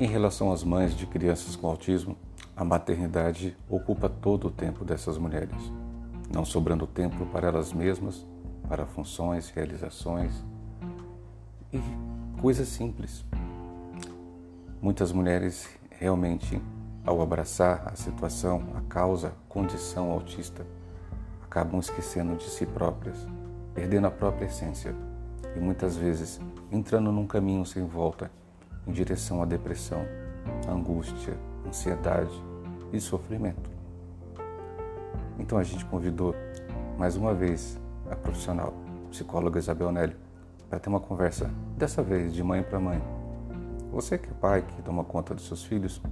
Em relação às mães de crianças com autismo, a maternidade ocupa todo o tempo dessas mulheres, não sobrando tempo para elas mesmas, para funções, realizações e coisas simples. Muitas mulheres realmente, ao abraçar a situação, a causa, condição autista, acabam esquecendo de si próprias, perdendo a própria essência e muitas vezes entrando num caminho sem volta em direção à depressão, angústia, ansiedade e sofrimento. Então a gente convidou mais uma vez a profissional psicóloga Isabel Nelly para ter uma conversa, dessa vez de mãe para mãe. Você que é pai, que toma conta dos seus filhos,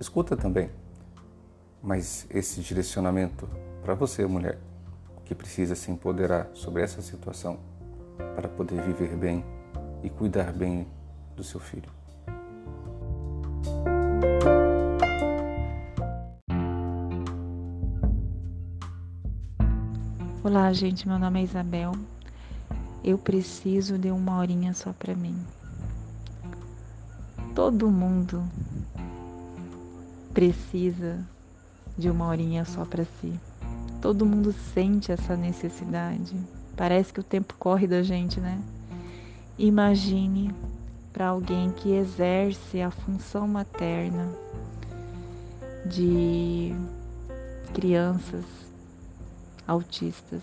escuta também. Mas esse direcionamento para você, mulher, que precisa se empoderar sobre essa situação para poder viver bem e cuidar bem do seu filho. Olá, gente. Meu nome é Isabel. Eu preciso de uma horinha só para mim. Todo mundo precisa de uma horinha só para si. Todo mundo sente essa necessidade. Parece que o tempo corre da gente, né? Imagine para alguém que exerce a função materna de crianças autistas.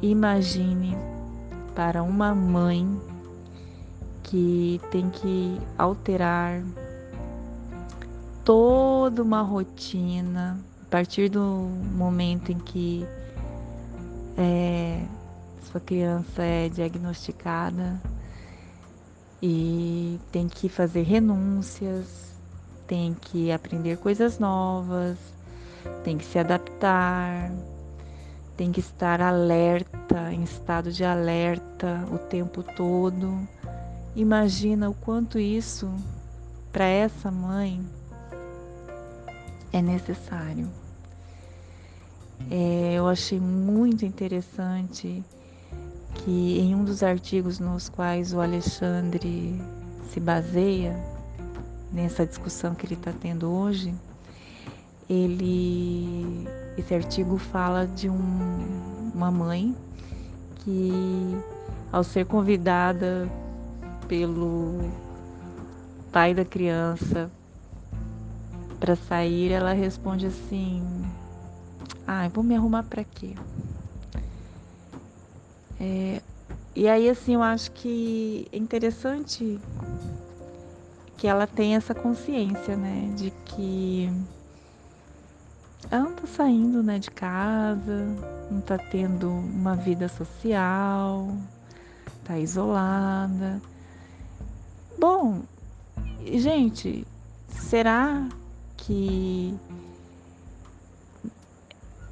Imagine para uma mãe que tem que alterar toda uma rotina a partir do momento em que é, sua criança é diagnosticada e tem que fazer renúncias, tem que aprender coisas novas, tem que se adaptar, tem que estar alerta, em estado de alerta o tempo todo. Imagina o quanto isso para essa mãe é necessário. É, eu achei muito interessante que em um dos artigos nos quais o Alexandre se baseia nessa discussão que ele está tendo hoje, ele esse artigo fala de um, uma mãe que ao ser convidada pelo pai da criança para sair, ela responde assim: "Ah, vou me arrumar para quê?" É, e aí, assim, eu acho que é interessante que ela tenha essa consciência, né, de que ela não tá saindo, né, de casa, não tá tendo uma vida social, tá isolada. Bom, gente, será que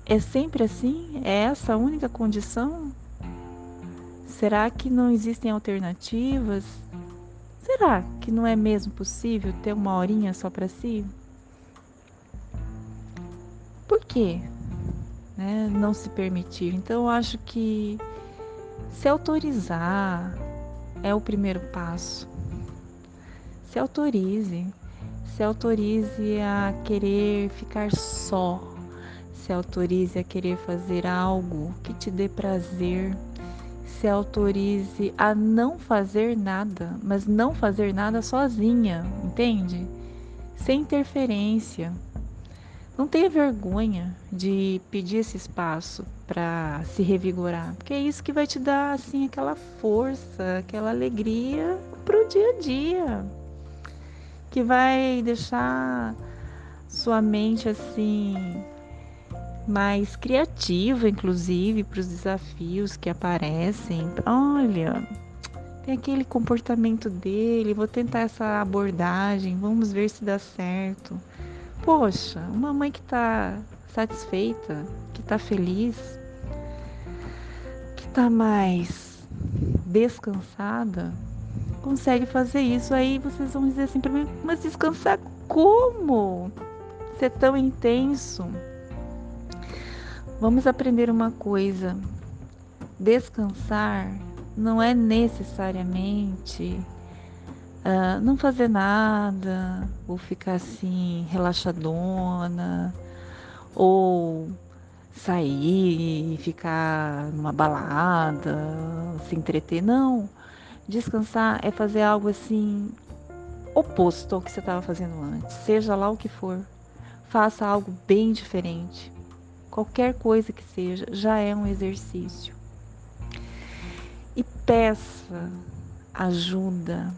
é sempre assim? É essa a única condição? Será que não existem alternativas? Será que não é mesmo possível ter uma horinha só para si? Por quê? Né? Não se permitir. Então, eu acho que se autorizar é o primeiro passo. Se autorize. Se autorize a querer ficar só. Se autorize a querer fazer algo que te dê prazer se autorize a não fazer nada, mas não fazer nada sozinha, entende? Sem interferência. Não tenha vergonha de pedir esse espaço para se revigorar, porque é isso que vai te dar assim aquela força, aquela alegria para o dia a dia, que vai deixar sua mente assim mais criativa, inclusive, para os desafios que aparecem. Olha, tem aquele comportamento dele, vou tentar essa abordagem, vamos ver se dá certo. Poxa, uma mãe que está satisfeita, que está feliz, que está mais descansada, consegue fazer isso. Aí vocês vão dizer assim para mim, mas descansar como? Ser tão intenso? Vamos aprender uma coisa: descansar não é necessariamente uh, não fazer nada, ou ficar assim, relaxadona, ou sair e ficar numa balada, se entreter. Não. Descansar é fazer algo assim oposto ao que você estava fazendo antes, seja lá o que for. Faça algo bem diferente. Qualquer coisa que seja, já é um exercício. E peça ajuda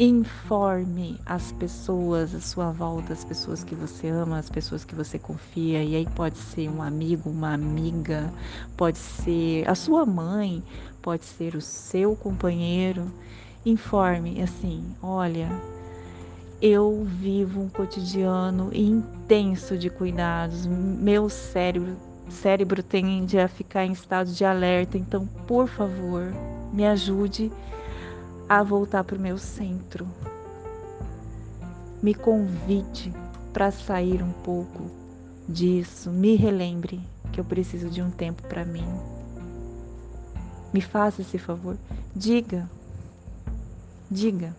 Informe as pessoas à sua volta, as pessoas que você ama, as pessoas que você confia. E aí pode ser um amigo, uma amiga, pode ser a sua mãe, pode ser o seu companheiro. Informe assim: olha, eu vivo um cotidiano intenso de cuidados. Meu cérebro, cérebro tende a ficar em estado de alerta. Então, por favor, me ajude a voltar para o meu centro. Me convide para sair um pouco disso. Me relembre que eu preciso de um tempo para mim. Me faça esse favor. Diga. Diga.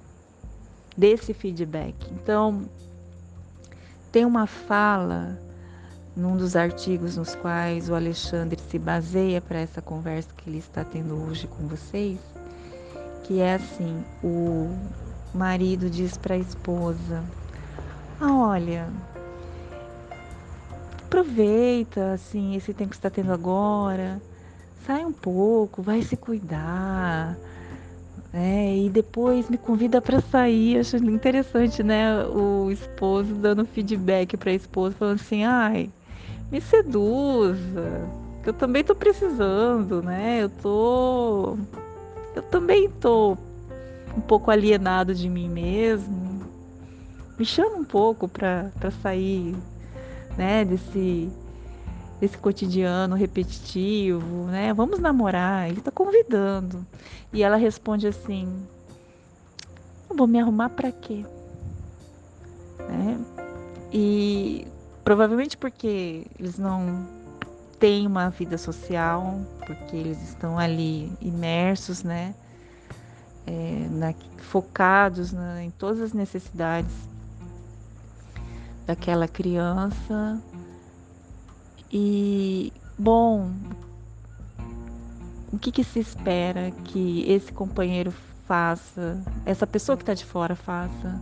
Dê esse feedback. Então, tem uma fala num dos artigos nos quais o Alexandre se baseia para essa conversa que ele está tendo hoje com vocês que é assim: o marido diz para a esposa: ah, olha, aproveita assim esse tempo que está tendo agora, sai um pouco, vai se cuidar. É, e depois me convida para sair. Acho interessante, né? O esposo dando feedback para a esposa, falando assim: ai, me seduza, que eu também tô precisando, né? Eu tô eu também estou um pouco alienado de mim mesmo. Me chama um pouco para sair né, desse, desse cotidiano repetitivo, né? Vamos namorar. Ele está convidando. E ela responde assim: Eu vou me arrumar para quê? Né? E provavelmente porque eles não têm uma vida social, porque eles estão ali imersos, né? É, na, focados na, em todas as necessidades daquela criança. E, bom, o que, que se espera que esse companheiro faça, essa pessoa que está de fora faça,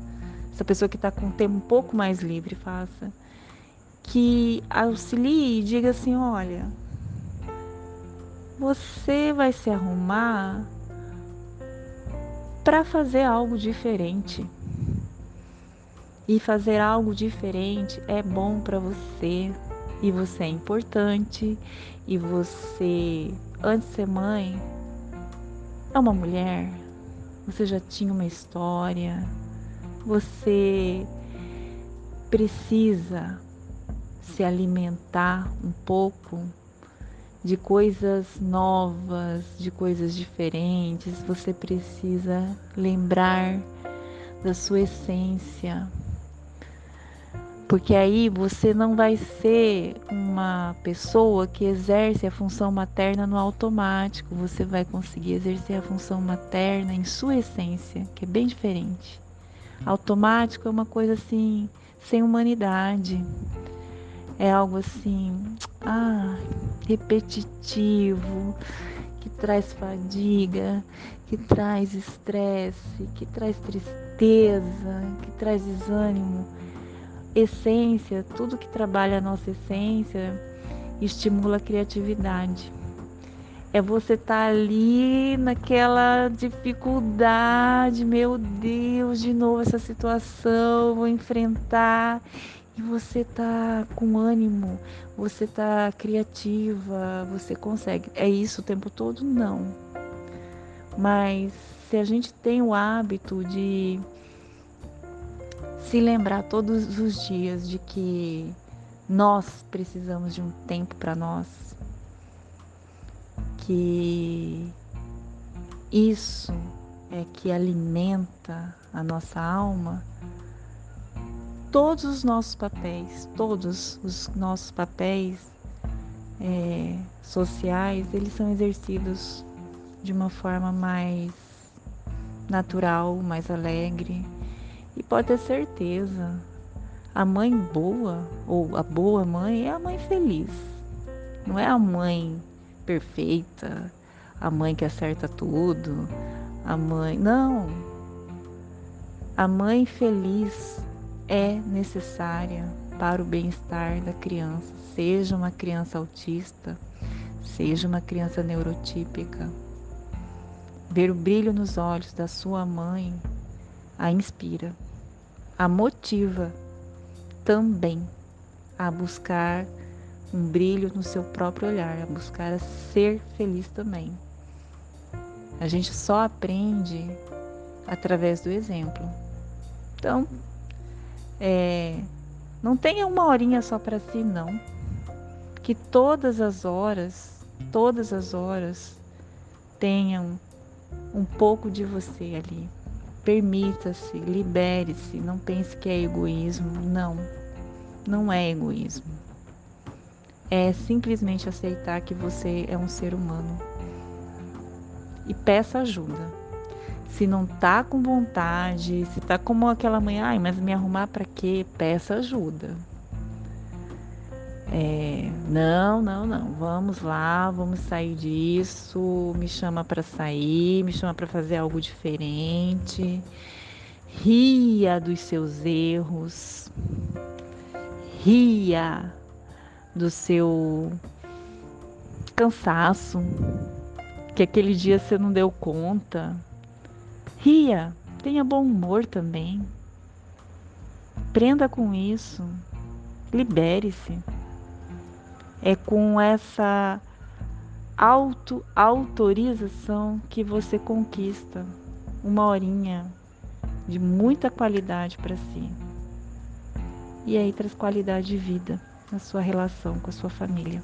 essa pessoa que está com o tempo um pouco mais livre faça? que auxilie e diga assim: olha, você vai se arrumar para fazer algo diferente. E fazer algo diferente é bom para você, e você é importante, e você, antes de ser mãe, é uma mulher, você já tinha uma história, você precisa se alimentar um pouco de coisas novas, de coisas diferentes, você precisa lembrar da sua essência. Porque aí você não vai ser uma pessoa que exerce a função materna no automático, você vai conseguir exercer a função materna em sua essência, que é bem diferente. Automático é uma coisa assim, sem humanidade é algo assim, ah, repetitivo, que traz fadiga, que traz estresse, que traz tristeza, que traz desânimo. Essência, tudo que trabalha a nossa essência estimula a criatividade. É você estar tá ali naquela dificuldade, meu Deus, de novo essa situação, vou enfrentar e você tá com ânimo, você tá criativa, você consegue. É isso o tempo todo? Não. Mas se a gente tem o hábito de se lembrar todos os dias de que nós precisamos de um tempo para nós, que isso é que alimenta a nossa alma todos os nossos papéis, todos os nossos papéis é, sociais, eles são exercidos de uma forma mais natural, mais alegre. E pode ter certeza, a mãe boa ou a boa mãe é a mãe feliz. Não é a mãe perfeita, a mãe que acerta tudo, a mãe. Não. A mãe feliz é necessária para o bem-estar da criança, seja uma criança autista, seja uma criança neurotípica. Ver o brilho nos olhos da sua mãe a inspira, a motiva também a buscar um brilho no seu próprio olhar, a buscar a ser feliz também. A gente só aprende através do exemplo. Então, é, não tenha uma horinha só para si, não. Que todas as horas, todas as horas tenham um pouco de você ali. Permita-se, libere-se, não pense que é egoísmo. Não, não é egoísmo. É simplesmente aceitar que você é um ser humano. E peça ajuda. Se não tá com vontade, se tá como aquela mãe, ai, mas me arrumar para quê? Peça ajuda. É, não, não, não. Vamos lá, vamos sair disso. Me chama para sair, me chama para fazer algo diferente. Ria dos seus erros. Ria do seu cansaço, que aquele dia você não deu conta. Ria, tenha bom humor também. Prenda com isso. Libere-se é com essa auto-autorização que você conquista uma horinha de muita qualidade para si. E aí traz qualidade de vida na sua relação com a sua família.